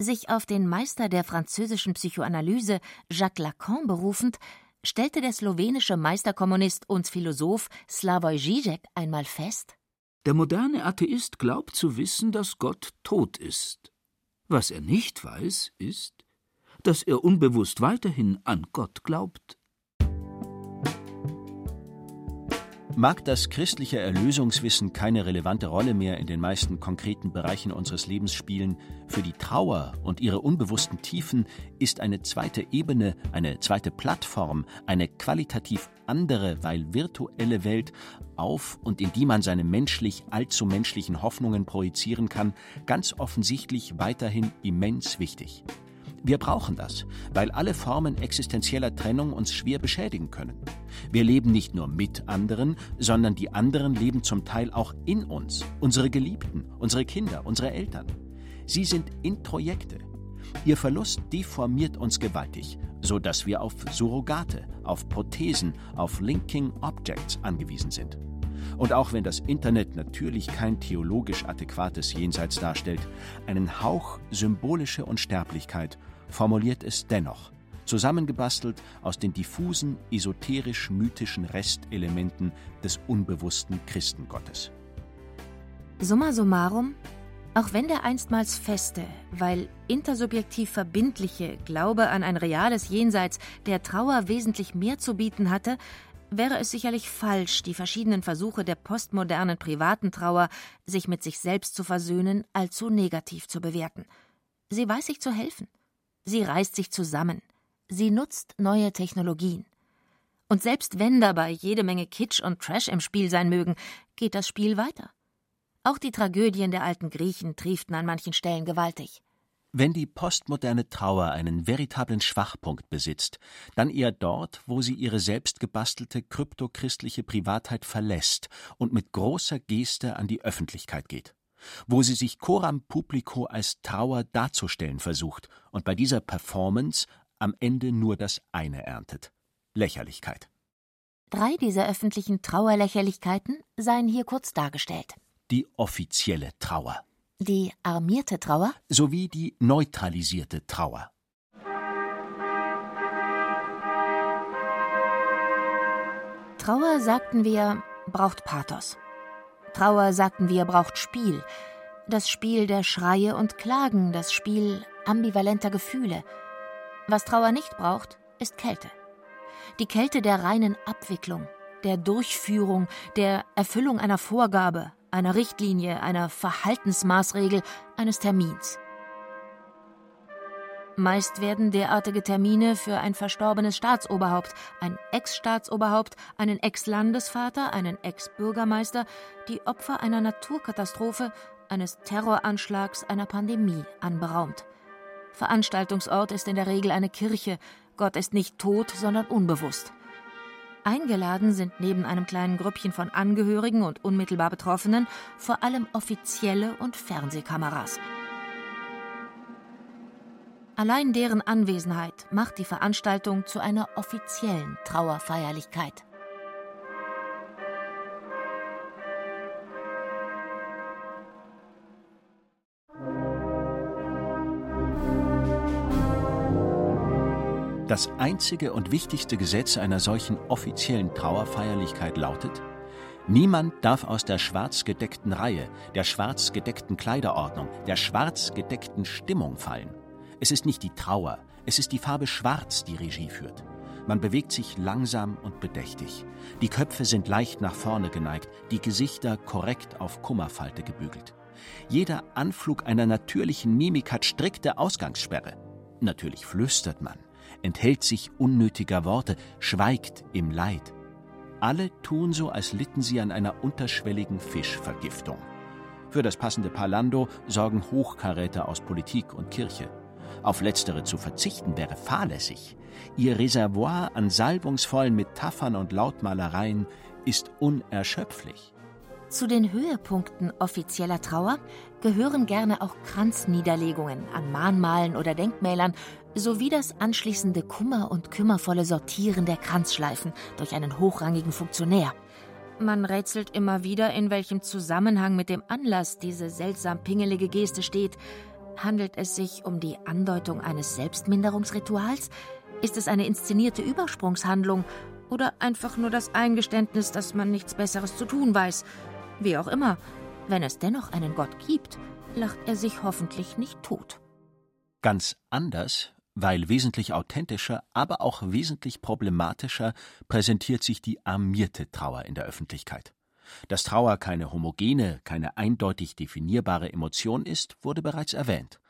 Speaker 4: Sich auf den Meister der französischen Psychoanalyse Jacques Lacan berufend, stellte der slowenische Meisterkommunist und Philosoph Slavoj Žižek einmal fest:
Speaker 2: Der moderne Atheist glaubt zu wissen, dass Gott tot ist. Was er nicht weiß, ist, dass er unbewusst weiterhin an Gott glaubt.
Speaker 3: Mag das christliche Erlösungswissen keine relevante Rolle mehr in den meisten konkreten Bereichen unseres Lebens spielen, für die Trauer und ihre unbewussten Tiefen ist eine zweite Ebene, eine zweite Plattform, eine qualitativ andere, weil virtuelle Welt, auf und in die man seine menschlich allzu menschlichen Hoffnungen projizieren kann, ganz offensichtlich weiterhin immens wichtig. Wir brauchen das, weil alle Formen existenzieller Trennung uns schwer beschädigen können. Wir leben nicht nur mit anderen, sondern die anderen leben zum Teil auch in uns, unsere Geliebten, unsere Kinder, unsere Eltern. Sie sind Introjekte. Ihr Verlust deformiert uns gewaltig, so dass wir auf Surrogate, auf Prothesen, auf Linking Objects angewiesen sind. Und auch wenn das Internet natürlich kein theologisch adäquates Jenseits darstellt, einen Hauch symbolische Unsterblichkeit formuliert es dennoch, zusammengebastelt aus den diffusen, esoterisch-mythischen Restelementen des unbewussten Christengottes.
Speaker 4: Summa summarum, auch wenn der einstmals feste, weil intersubjektiv verbindliche Glaube an ein reales Jenseits der Trauer wesentlich mehr zu bieten hatte, wäre es sicherlich falsch, die verschiedenen Versuche der postmodernen privaten Trauer, sich mit sich selbst zu versöhnen, allzu negativ zu bewerten. Sie weiß sich zu helfen. Sie reißt sich zusammen. Sie nutzt neue Technologien. Und selbst wenn dabei jede Menge Kitsch und Trash im Spiel sein mögen, geht das Spiel weiter. Auch die Tragödien der alten Griechen trieften an manchen Stellen gewaltig.
Speaker 3: Wenn die postmoderne Trauer einen veritablen Schwachpunkt besitzt, dann eher dort, wo sie ihre selbstgebastelte kryptochristliche Privatheit verlässt und mit großer Geste an die Öffentlichkeit geht wo sie sich coram publico als Trauer darzustellen versucht und bei dieser Performance am Ende nur das eine erntet Lächerlichkeit.
Speaker 4: Drei dieser öffentlichen Trauerlächerlichkeiten seien hier kurz dargestellt.
Speaker 3: Die offizielle Trauer.
Speaker 4: Die armierte Trauer?
Speaker 3: Sowie die neutralisierte Trauer.
Speaker 4: Trauer, sagten wir, braucht Pathos. Trauer, sagten wir, braucht Spiel. Das Spiel der Schreie und Klagen, das Spiel ambivalenter Gefühle. Was Trauer nicht braucht, ist Kälte. Die Kälte der reinen Abwicklung, der Durchführung, der Erfüllung einer Vorgabe, einer Richtlinie, einer Verhaltensmaßregel, eines Termins. Meist werden derartige Termine für ein verstorbenes Staatsoberhaupt, ein Ex-Staatsoberhaupt, einen Ex-Landesvater, einen Ex-Bürgermeister, die Opfer einer Naturkatastrophe, eines Terroranschlags, einer Pandemie anberaumt. Veranstaltungsort ist in der Regel eine Kirche, Gott ist nicht tot, sondern unbewusst. Eingeladen sind neben einem kleinen Grüppchen von Angehörigen und unmittelbar Betroffenen vor allem offizielle und Fernsehkameras. Allein deren Anwesenheit macht die Veranstaltung zu einer offiziellen Trauerfeierlichkeit.
Speaker 3: Das einzige und wichtigste Gesetz einer solchen offiziellen Trauerfeierlichkeit lautet, Niemand darf aus der schwarz gedeckten Reihe, der schwarz gedeckten Kleiderordnung, der schwarz gedeckten Stimmung fallen. Es ist nicht die Trauer, es ist die Farbe Schwarz, die Regie führt. Man bewegt sich langsam und bedächtig. Die Köpfe sind leicht nach vorne geneigt, die Gesichter korrekt auf Kummerfalte gebügelt. Jeder Anflug einer natürlichen Mimik hat strikte Ausgangssperre. Natürlich flüstert man, enthält sich unnötiger Worte, schweigt im Leid. Alle tun so, als litten sie an einer unterschwelligen Fischvergiftung. Für das passende Palando sorgen Hochkaräter aus Politik und Kirche. Auf letztere zu verzichten wäre fahrlässig. Ihr Reservoir an salbungsvollen Metaphern und Lautmalereien ist unerschöpflich.
Speaker 4: Zu den Höhepunkten offizieller Trauer gehören gerne auch Kranzniederlegungen an Mahnmalen oder Denkmälern sowie das anschließende kummer- und kümmervolle Sortieren der Kranzschleifen durch einen hochrangigen Funktionär. Man rätselt immer wieder, in welchem Zusammenhang mit dem Anlass diese seltsam pingelige Geste steht, Handelt es sich um die Andeutung eines Selbstminderungsrituals? Ist es eine inszenierte Übersprungshandlung oder einfach nur das Eingeständnis, dass man nichts Besseres zu tun weiß? Wie auch immer, wenn es dennoch einen Gott gibt, lacht er sich hoffentlich nicht tot.
Speaker 3: Ganz anders, weil wesentlich authentischer, aber auch wesentlich problematischer präsentiert sich die armierte Trauer in der Öffentlichkeit. Dass Trauer keine homogene, keine eindeutig definierbare Emotion ist, wurde bereits erwähnt.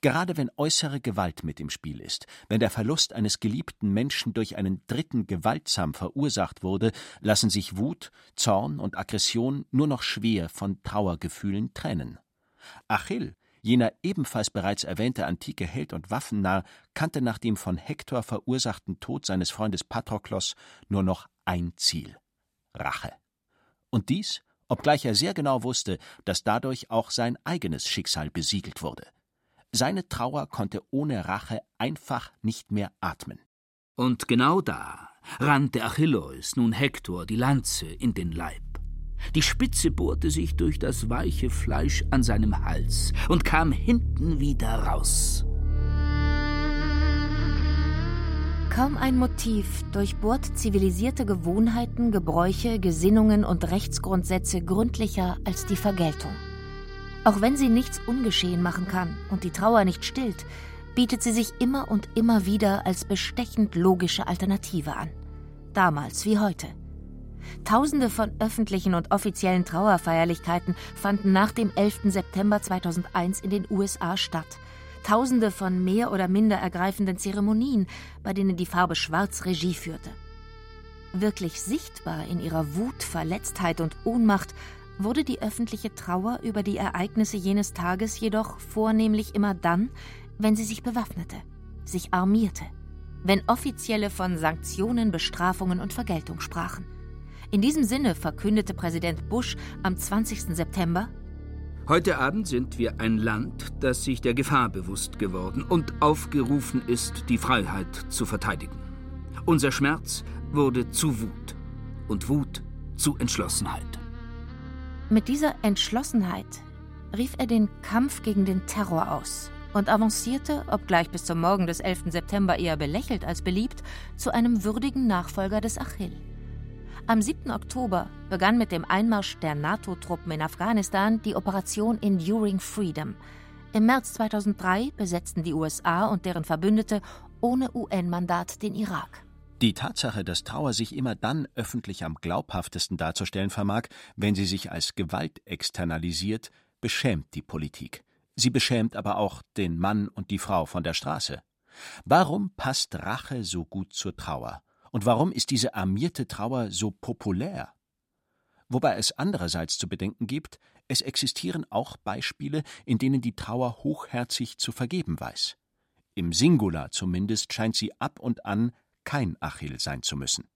Speaker 3: Gerade wenn äußere Gewalt mit im Spiel ist, wenn der Verlust eines geliebten Menschen durch einen Dritten gewaltsam verursacht wurde, lassen sich Wut, Zorn und Aggression nur noch schwer von Trauergefühlen trennen. Achill, jener ebenfalls bereits erwähnte antike Held und Waffennarr, kannte nach dem von Hektor verursachten Tod seines Freundes Patroklos nur noch ein Ziel Rache. Und dies, obgleich er sehr genau wusste, dass dadurch auch sein eigenes Schicksal besiegelt wurde. Seine Trauer konnte ohne Rache einfach nicht mehr atmen.
Speaker 2: Und genau da rannte Achilleus nun Hektor die Lanze in den Leib. Die Spitze bohrte sich durch das weiche Fleisch an seinem Hals und kam hinten wieder raus.
Speaker 4: Kaum ein Motiv durchbohrt zivilisierte Gewohnheiten, Gebräuche, Gesinnungen und Rechtsgrundsätze gründlicher als die Vergeltung. Auch wenn sie nichts ungeschehen machen kann und die Trauer nicht stillt, bietet sie sich immer und immer wieder als bestechend logische Alternative an. Damals wie heute. Tausende von öffentlichen und offiziellen Trauerfeierlichkeiten fanden nach dem 11. September 2001 in den USA statt. Tausende von mehr oder minder ergreifenden Zeremonien, bei denen die Farbe Schwarz Regie führte. Wirklich sichtbar in ihrer Wut, Verletztheit und Ohnmacht wurde die öffentliche Trauer über die Ereignisse jenes Tages jedoch vornehmlich immer dann, wenn sie sich bewaffnete, sich armierte, wenn Offizielle von Sanktionen, Bestrafungen und Vergeltung sprachen. In diesem Sinne verkündete Präsident Bush am 20. September
Speaker 2: Heute Abend sind wir ein Land, das sich der Gefahr bewusst geworden und aufgerufen ist, die Freiheit zu verteidigen. Unser Schmerz wurde zu Wut und Wut zu Entschlossenheit.
Speaker 4: Mit dieser Entschlossenheit rief er den Kampf gegen den Terror aus und avancierte, obgleich bis zum Morgen des 11. September eher belächelt als beliebt, zu einem würdigen Nachfolger des Achill. Am 7. Oktober begann mit dem Einmarsch der NATO-Truppen in Afghanistan die Operation Enduring Freedom. Im März 2003 besetzten die USA und deren Verbündete ohne UN-Mandat den Irak.
Speaker 3: Die Tatsache, dass Trauer sich immer dann öffentlich am glaubhaftesten darzustellen vermag, wenn sie sich als Gewalt externalisiert, beschämt die Politik. Sie beschämt aber auch den Mann und die Frau von der Straße. Warum passt Rache so gut zur Trauer? Und warum ist diese armierte Trauer so populär? Wobei es andererseits zu bedenken gibt, es existieren auch Beispiele, in denen die Trauer hochherzig zu vergeben weiß. Im Singular zumindest scheint sie ab und an kein Achill sein zu müssen.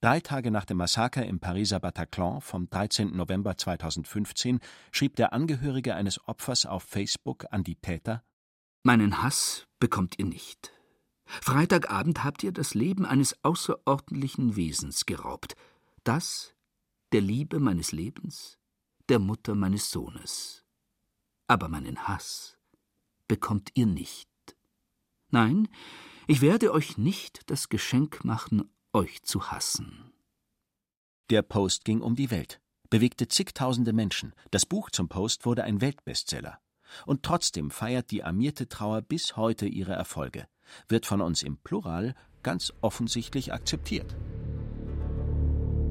Speaker 3: Drei Tage nach dem Massaker im Pariser Bataclan vom 13. November 2015 schrieb der Angehörige eines Opfers auf Facebook an die Täter:
Speaker 2: Meinen Hass bekommt ihr nicht. Freitagabend habt ihr das Leben eines außerordentlichen Wesens geraubt. Das der Liebe meines Lebens, der Mutter meines Sohnes. Aber meinen Hass bekommt ihr nicht. Nein, ich werde euch nicht das Geschenk machen, euch zu hassen.
Speaker 3: Der Post ging um die Welt, bewegte zigtausende Menschen. Das Buch zum Post wurde ein Weltbestseller. Und trotzdem feiert die armierte Trauer bis heute ihre Erfolge, wird von uns im Plural ganz offensichtlich akzeptiert.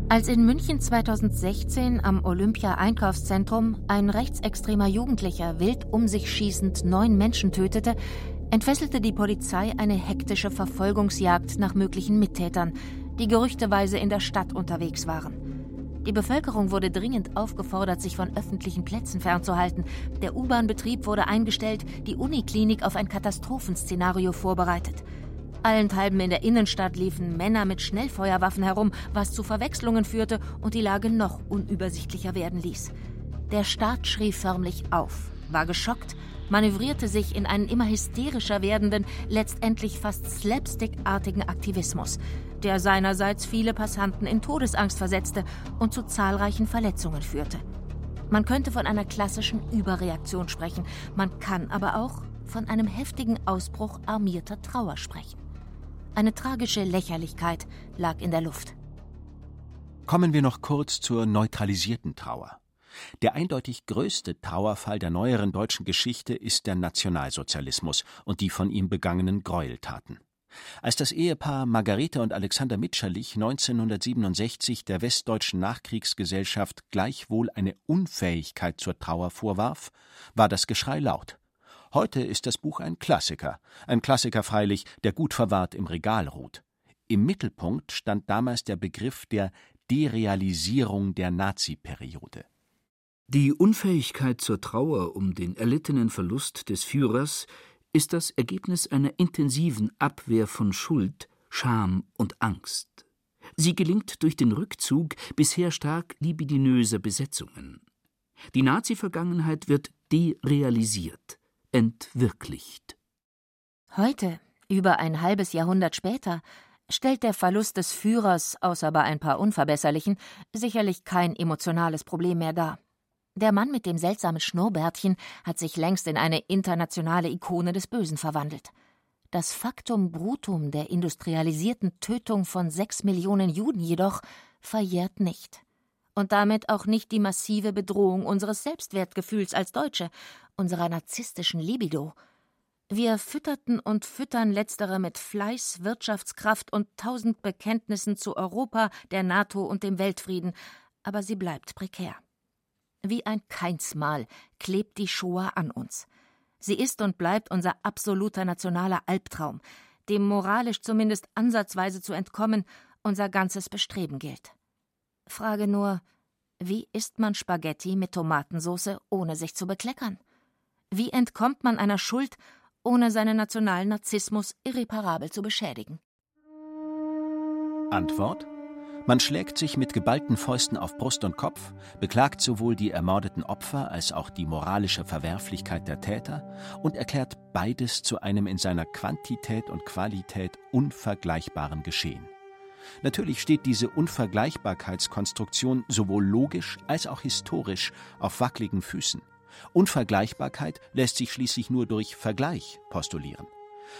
Speaker 4: Als in München 2016 am Olympia-Einkaufszentrum ein rechtsextremer Jugendlicher wild um sich schießend neun Menschen tötete, entfesselte die Polizei eine hektische Verfolgungsjagd nach möglichen Mittätern, die gerüchteweise in der Stadt unterwegs waren. Die Bevölkerung wurde dringend aufgefordert, sich von öffentlichen Plätzen fernzuhalten. Der U-Bahn-Betrieb wurde eingestellt, die Uniklinik auf ein Katastrophenszenario vorbereitet. Allenthalben in der Innenstadt liefen Männer mit Schnellfeuerwaffen herum, was zu Verwechslungen führte und die Lage noch unübersichtlicher werden ließ. Der Staat schrie förmlich auf, war geschockt manövrierte sich in einen immer hysterischer werdenden, letztendlich fast slapstickartigen Aktivismus, der seinerseits viele Passanten in Todesangst versetzte und zu zahlreichen Verletzungen führte. Man könnte von einer klassischen Überreaktion sprechen, man kann aber auch von einem heftigen Ausbruch armierter Trauer sprechen. Eine tragische Lächerlichkeit lag in der Luft.
Speaker 3: Kommen wir noch kurz zur neutralisierten Trauer. Der eindeutig größte Trauerfall der neueren deutschen Geschichte ist der Nationalsozialismus und die von ihm begangenen Gräueltaten. Als das Ehepaar Margarete und Alexander Mitscherlich 1967 der westdeutschen Nachkriegsgesellschaft gleichwohl eine Unfähigkeit zur Trauer vorwarf, war das Geschrei laut. Heute ist das Buch ein Klassiker, ein Klassiker freilich, der gut verwahrt im Regal ruht. Im Mittelpunkt stand damals der Begriff der Derealisierung der Naziperiode.
Speaker 2: Die Unfähigkeit zur Trauer um den erlittenen Verlust des Führers ist das Ergebnis einer intensiven Abwehr von Schuld, Scham und Angst. Sie gelingt durch den Rückzug bisher stark libidinöser Besetzungen. Die Nazi-Vergangenheit wird derealisiert, entwirklicht.
Speaker 4: Heute, über ein halbes Jahrhundert später, stellt der Verlust des Führers, außer bei ein paar Unverbesserlichen, sicherlich kein emotionales Problem mehr dar. Der Mann mit dem seltsamen Schnurrbärtchen hat sich längst in eine internationale Ikone des Bösen verwandelt. Das Faktum Brutum der industrialisierten Tötung von sechs Millionen Juden jedoch verjährt nicht. Und damit auch nicht die massive Bedrohung unseres Selbstwertgefühls als Deutsche, unserer narzisstischen Libido. Wir fütterten und füttern letztere mit Fleiß, Wirtschaftskraft und tausend Bekenntnissen zu Europa, der NATO und dem Weltfrieden, aber sie bleibt prekär. Wie ein Keinsmal klebt die Shoah an uns. Sie ist und bleibt unser absoluter nationaler Albtraum, dem moralisch zumindest ansatzweise zu entkommen unser ganzes Bestreben gilt. Frage nur, wie isst man Spaghetti mit Tomatensauce, ohne sich zu bekleckern? Wie entkommt man einer Schuld, ohne seinen nationalen Narzissmus irreparabel zu beschädigen?
Speaker 3: Antwort man schlägt sich mit geballten Fäusten auf Brust und Kopf, beklagt sowohl die ermordeten Opfer als auch die moralische Verwerflichkeit der Täter und erklärt beides zu einem in seiner Quantität und Qualität unvergleichbaren Geschehen. Natürlich steht diese Unvergleichbarkeitskonstruktion sowohl logisch als auch historisch auf wackeligen Füßen. Unvergleichbarkeit lässt sich schließlich nur durch Vergleich postulieren.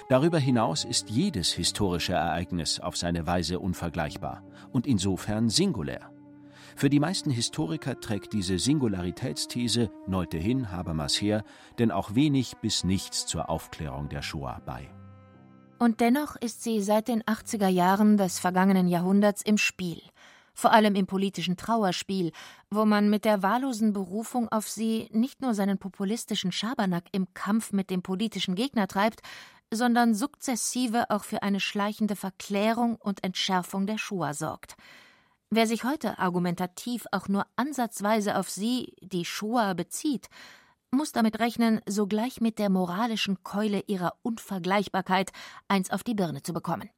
Speaker 3: Darüber hinaus ist jedes historische Ereignis auf seine Weise unvergleichbar und insofern singulär. Für die meisten Historiker trägt diese Singularitätsthese Neute hin, Habermas her, denn auch wenig bis nichts zur Aufklärung der Shoah bei.
Speaker 4: Und dennoch ist sie seit den 80er Jahren des vergangenen Jahrhunderts im Spiel, vor allem im politischen Trauerspiel, wo man mit der wahllosen Berufung auf sie nicht nur seinen populistischen Schabernack im Kampf mit dem politischen Gegner treibt, sondern sukzessive auch für eine schleichende Verklärung und Entschärfung der Shoah sorgt. Wer sich heute argumentativ auch nur ansatzweise auf sie, die Shoah, bezieht, muss damit rechnen, sogleich mit der moralischen Keule ihrer Unvergleichbarkeit eins auf die Birne zu bekommen.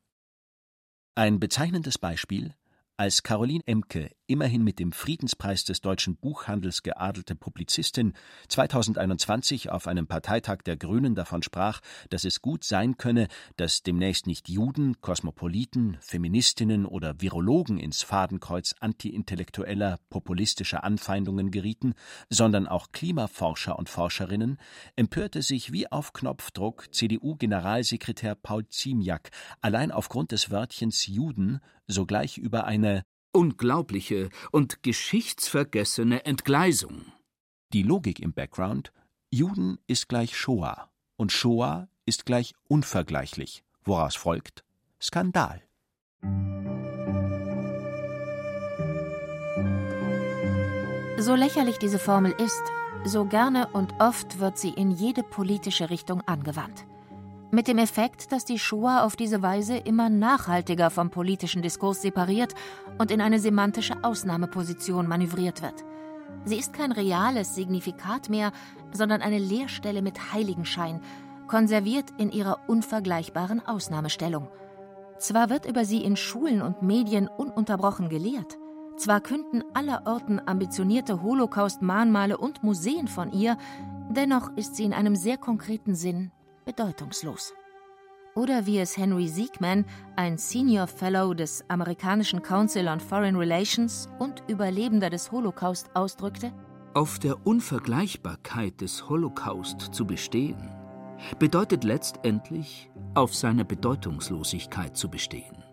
Speaker 3: Ein bezeichnendes Beispiel als Caroline Emke, immerhin mit dem Friedenspreis des deutschen Buchhandels geadelte Publizistin, 2021 auf einem Parteitag der Grünen davon sprach, dass es gut sein könne, dass demnächst nicht Juden, Kosmopoliten, Feministinnen oder Virologen ins Fadenkreuz antiintellektueller, populistischer Anfeindungen gerieten, sondern auch Klimaforscher und Forscherinnen, empörte sich wie auf Knopfdruck CDU-Generalsekretär Paul Ziemiak allein aufgrund des Wörtchens Juden sogleich über eine
Speaker 2: unglaubliche und geschichtsvergessene Entgleisung.
Speaker 3: Die Logik im Background Juden ist gleich Shoah und Shoah ist gleich unvergleichlich, woraus folgt Skandal.
Speaker 4: So lächerlich diese Formel ist, so gerne und oft wird sie in jede politische Richtung angewandt. Mit dem Effekt, dass die Shoah auf diese Weise immer nachhaltiger vom politischen Diskurs separiert und in eine semantische Ausnahmeposition manövriert wird. Sie ist kein reales Signifikat mehr, sondern eine Leerstelle mit Heiligenschein, konserviert in ihrer unvergleichbaren Ausnahmestellung. Zwar wird über sie in Schulen und Medien ununterbrochen gelehrt, zwar künden allerorten ambitionierte Holocaust-Mahnmale und Museen von ihr, dennoch ist sie in einem sehr konkreten Sinn bedeutungslos. Oder wie es Henry Siegman, ein Senior Fellow des amerikanischen Council on Foreign Relations und Überlebender des Holocaust, ausdrückte:
Speaker 2: Auf der Unvergleichbarkeit des Holocaust zu bestehen, bedeutet letztendlich auf seiner Bedeutungslosigkeit zu bestehen.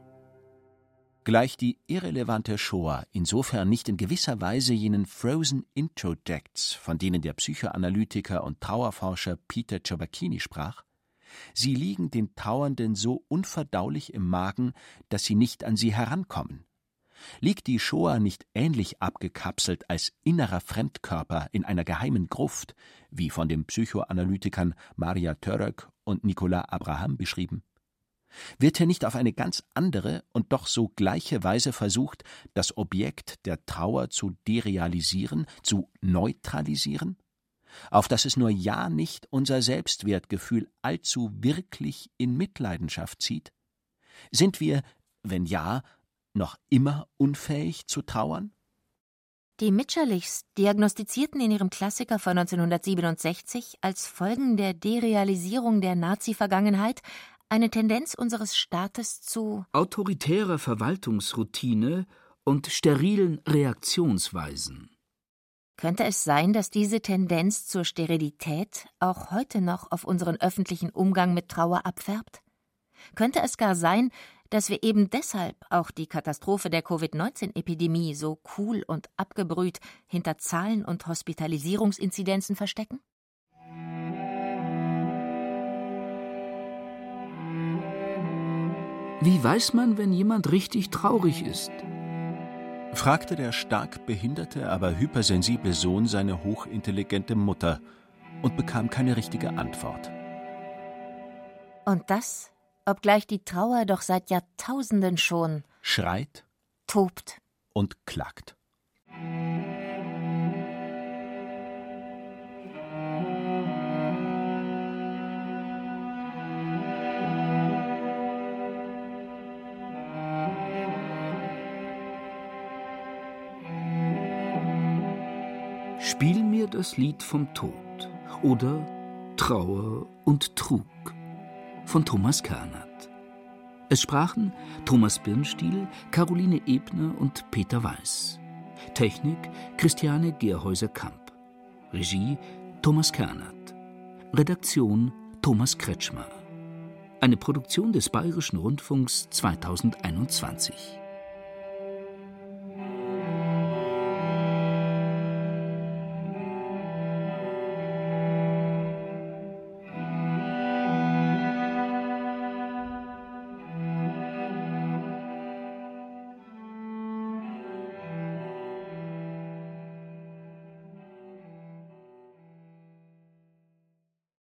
Speaker 3: Gleich die irrelevante Shoah insofern nicht in gewisser Weise jenen Frozen Introjects, von denen der Psychoanalytiker und Trauerforscher Peter Ciobacchini sprach, sie liegen den Trauernden so unverdaulich im Magen, dass sie nicht an sie herankommen. Liegt die Shoah nicht ähnlich abgekapselt als innerer Fremdkörper in einer geheimen Gruft, wie von den Psychoanalytikern Maria Török und Nicolas Abraham beschrieben? Wird hier nicht auf eine ganz andere und doch so gleiche Weise versucht, das Objekt der Trauer zu derealisieren, zu neutralisieren? Auf dass es nur ja nicht unser Selbstwertgefühl allzu wirklich in Mitleidenschaft zieht? Sind wir, wenn ja, noch immer unfähig zu trauern?
Speaker 4: Die Mitscherlichs diagnostizierten in ihrem Klassiker von 1967 als Folgen der Derealisierung der Nazi-Vergangenheit eine Tendenz unseres Staates zu
Speaker 2: autoritärer Verwaltungsroutine und sterilen Reaktionsweisen.
Speaker 4: Könnte es sein, dass diese Tendenz zur Sterilität auch heute noch auf unseren öffentlichen Umgang mit Trauer abfärbt? Könnte es gar sein, dass wir eben deshalb auch die Katastrophe der Covid-19-Epidemie so cool und abgebrüht hinter Zahlen und Hospitalisierungsinzidenzen verstecken?
Speaker 2: Wie weiß man, wenn jemand richtig traurig ist?
Speaker 3: fragte der stark behinderte, aber hypersensible Sohn seine hochintelligente Mutter und bekam keine richtige Antwort.
Speaker 4: Und das obgleich die Trauer doch seit Jahrtausenden schon
Speaker 3: schreit,
Speaker 4: tobt
Speaker 3: und klagt.
Speaker 2: Mir das Lied vom Tod oder Trauer und Trug von Thomas Kernert. Es sprachen Thomas Birnstiel, Caroline Ebner und Peter Weiß. Technik Christiane Gerhäuser-Kamp. Regie Thomas Kernert. Redaktion Thomas Kretschmer. Eine Produktion des Bayerischen Rundfunks 2021.